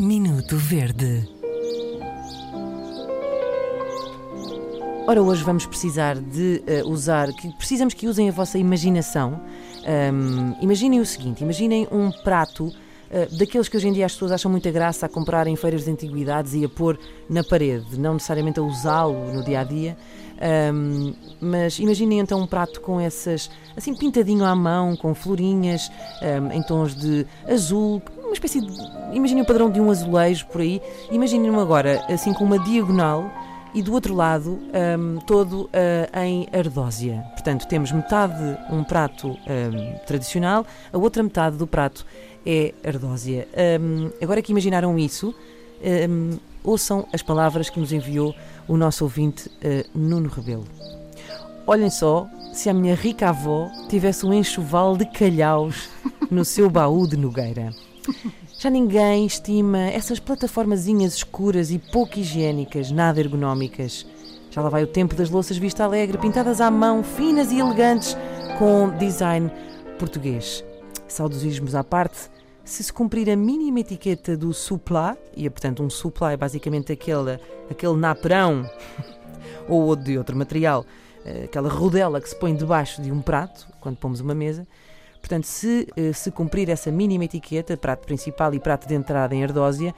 Minuto Verde. Ora, hoje vamos precisar de uh, usar, que precisamos que usem a vossa imaginação. Um, imaginem o seguinte: imaginem um prato uh, daqueles que hoje em dia as pessoas acham muita graça a comprar em feiras de antiguidades e a pôr na parede, não necessariamente a usá-lo no dia a dia. Um, mas imaginem então um prato com essas, assim pintadinho à mão, com florinhas, um, em tons de azul, uma espécie de. Imaginem o padrão de um azulejo por aí. Imaginem-no agora, assim com uma diagonal e do outro lado um, todo uh, em ardósia. Portanto, temos metade um prato um, tradicional, a outra metade do prato é ardósia. Um, agora que imaginaram isso, ouçam as palavras que nos enviou o nosso ouvinte uh, Nuno Rebelo. Olhem só se a minha rica avó tivesse um enxoval de calhaus no seu baú de Nogueira. Já ninguém estima essas plataformazinhas escuras e pouco higiênicas, nada ergonómicas. Já lá vai o tempo das louças Vista Alegre, pintadas à mão, finas e elegantes, com design português. Saudosismos à parte, se se cumprir a mínima etiqueta do suplá, e é portanto um suplá é basicamente aquele, aquele naperão ou de outro material, eh, aquela rodela que se põe debaixo de um prato, quando pomos uma mesa, Portanto, se, eh, se cumprir essa mínima etiqueta, prato principal e prato de entrada em ardósia,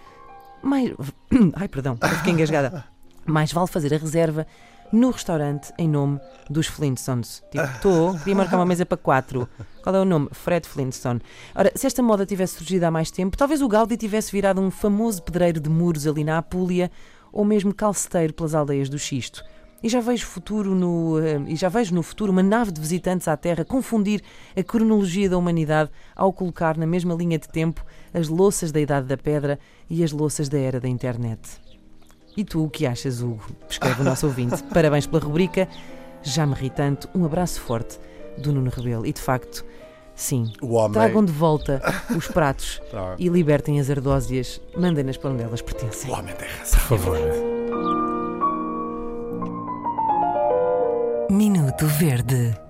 mais. Ai, perdão, fiquei engasgada. Mais vale fazer a reserva no restaurante em nome dos Flintstones. Tipo, estou, queria marcar uma mesa para quatro. Qual é o nome? Fred Flintstone. Ora, se esta moda tivesse surgido há mais tempo, talvez o Gaudi tivesse virado um famoso pedreiro de muros ali na Apulia ou mesmo calceteiro pelas aldeias do Xisto. E já vejo futuro no eh, e já vejo no futuro uma nave de visitantes à Terra confundir a cronologia da humanidade ao colocar na mesma linha de tempo as louças da Idade da Pedra e as louças da era da internet. E tu o que achas, Hugo? Escreve o nosso ouvinte. Parabéns pela rubrica. Já me ri tanto. Um abraço forte do Nuno Rebelo. E de facto, sim, homem... tragam de volta os pratos e libertem as ardósias. Mandem-nas para onde elas pertencem. O homem tem razão. Por favor. Verde